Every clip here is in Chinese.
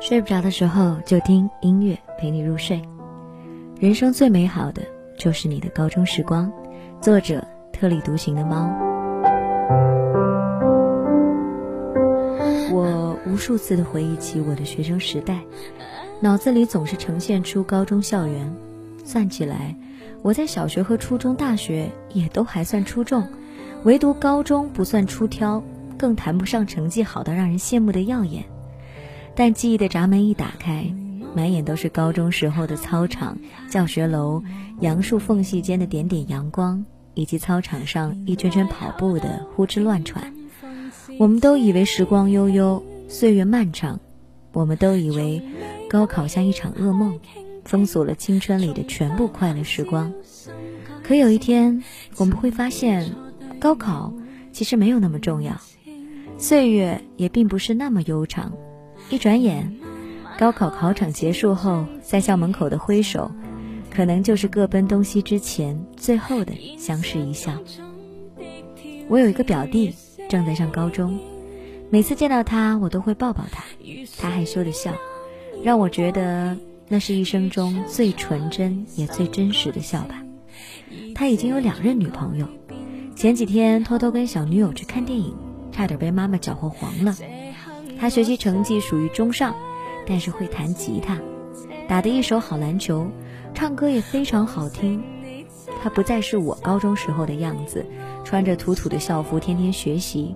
睡不着的时候就听音乐陪你入睡。人生最美好的就是你的高中时光。作者：特立独行的猫。我无数次的回忆起我的学生时代，脑子里总是呈现出高中校园。算起来，我在小学和初中、大学也都还算出众，唯独高中不算出挑，更谈不上成绩好到让人羡慕的耀眼。但记忆的闸门一打开，满眼都是高中时候的操场、教学楼、杨树缝隙间的点点阳光，以及操场上一圈圈跑步的呼哧乱喘。我们都以为时光悠悠，岁月漫长；我们都以为高考像一场噩梦，封锁了青春里的全部快乐时光。可有一天，我们会发现，高考其实没有那么重要，岁月也并不是那么悠长。一转眼，高考考场结束后，在校门口的挥手，可能就是各奔东西之前最后的相视一笑。我有一个表弟正在上高中，每次见到他，我都会抱抱他，他害羞的笑，让我觉得那是一生中最纯真也最真实的笑吧。他已经有两任女朋友，前几天偷偷跟小女友去看电影，差点被妈妈搅和黄了。他学习成绩属于中上，但是会弹吉他，打得一手好篮球，唱歌也非常好听。他不再是我高中时候的样子，穿着土土的校服天天学习。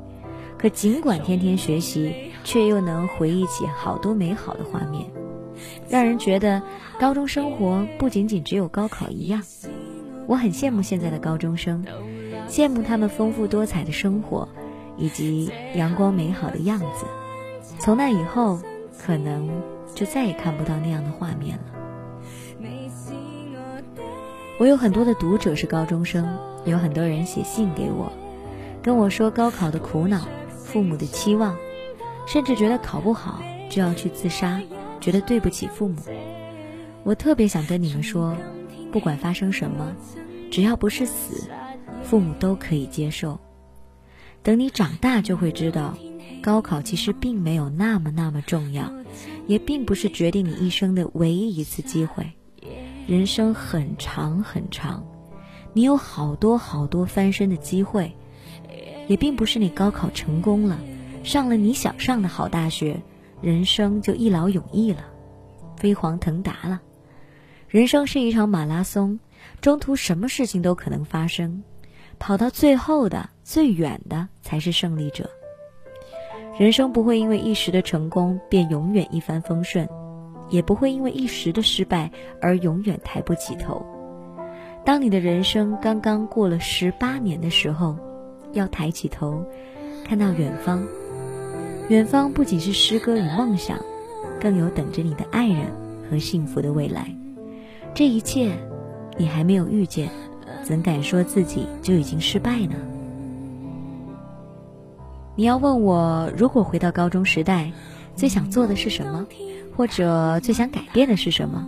可尽管天天学习，却又能回忆起好多美好的画面，让人觉得高中生活不仅仅只有高考一样。我很羡慕现在的高中生，羡慕他们丰富多彩的生活，以及阳光美好的样子。从那以后，可能就再也看不到那样的画面了。我有很多的读者是高中生，有很多人写信给我，跟我说高考的苦恼、父母的期望，甚至觉得考不好就要去自杀，觉得对不起父母。我特别想跟你们说，不管发生什么，只要不是死，父母都可以接受。等你长大就会知道。高考其实并没有那么那么重要，也并不是决定你一生的唯一一次机会。人生很长很长，你有好多好多翻身的机会，也并不是你高考成功了，上了你想上的好大学，人生就一劳永逸了，飞黄腾达了。人生是一场马拉松，中途什么事情都可能发生，跑到最后的最远的才是胜利者。人生不会因为一时的成功便永远一帆风顺，也不会因为一时的失败而永远抬不起头。当你的人生刚刚过了十八年的时候，要抬起头，看到远方。远方不仅是诗歌与梦想，更有等着你的爱人和幸福的未来。这一切，你还没有遇见，怎敢说自己就已经失败呢？你要问我，如果回到高中时代，最想做的是什么，或者最想改变的是什么？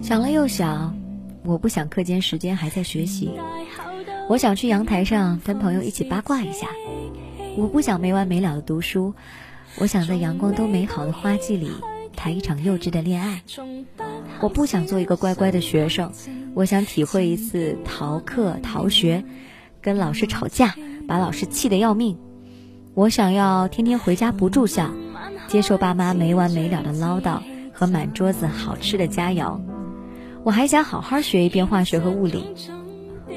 想了又想，我不想课间时间还在学习，我想去阳台上跟朋友一起八卦一下。我不想没完没了的读书，我想在阳光都美好的花季里谈一场幼稚的恋爱。我不想做一个乖乖的学生，我想体会一次逃课逃学，跟老师吵架，把老师气得要命。我想要天天回家不住校，接受爸妈没完没了的唠叨和满桌子好吃的佳肴。我还想好好学一遍化学和物理。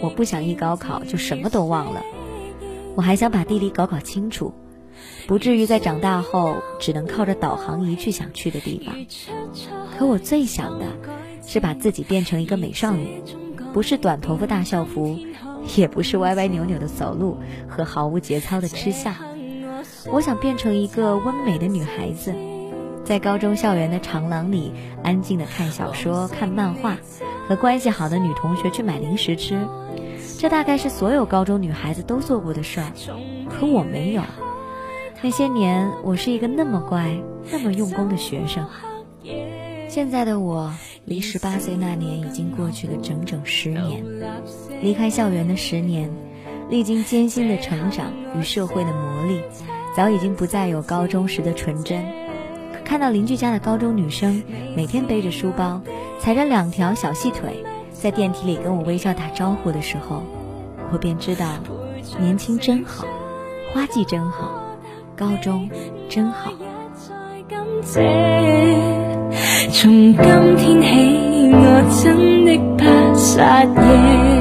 我不想一高考就什么都忘了。我还想把地理搞搞清楚，不至于在长大后只能靠着导航仪去想去的地方。可我最想的是把自己变成一个美少女，不是短头发大校服，也不是歪歪扭扭的走路和毫无节操的吃相。我想变成一个温美的女孩子，在高中校园的长廊里安静的看小说、看漫画，和关系好的女同学去买零食吃。这大概是所有高中女孩子都做过的事儿，可我没有。那些年，我是一个那么乖、那么用功的学生。现在的我，离十八岁那年已经过去了整整十年。离开校园的十年，历经艰辛的成长与社会的磨砺。早已经不再有高中时的纯真，看到邻居家的高中女生每天背着书包，踩着两条小细腿，在电梯里跟我微笑打招呼的时候，我便知道，年轻真好，花季真好，高中真好。从今天起，我真的怕撒野。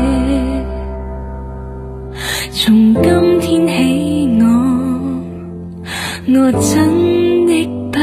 我真的。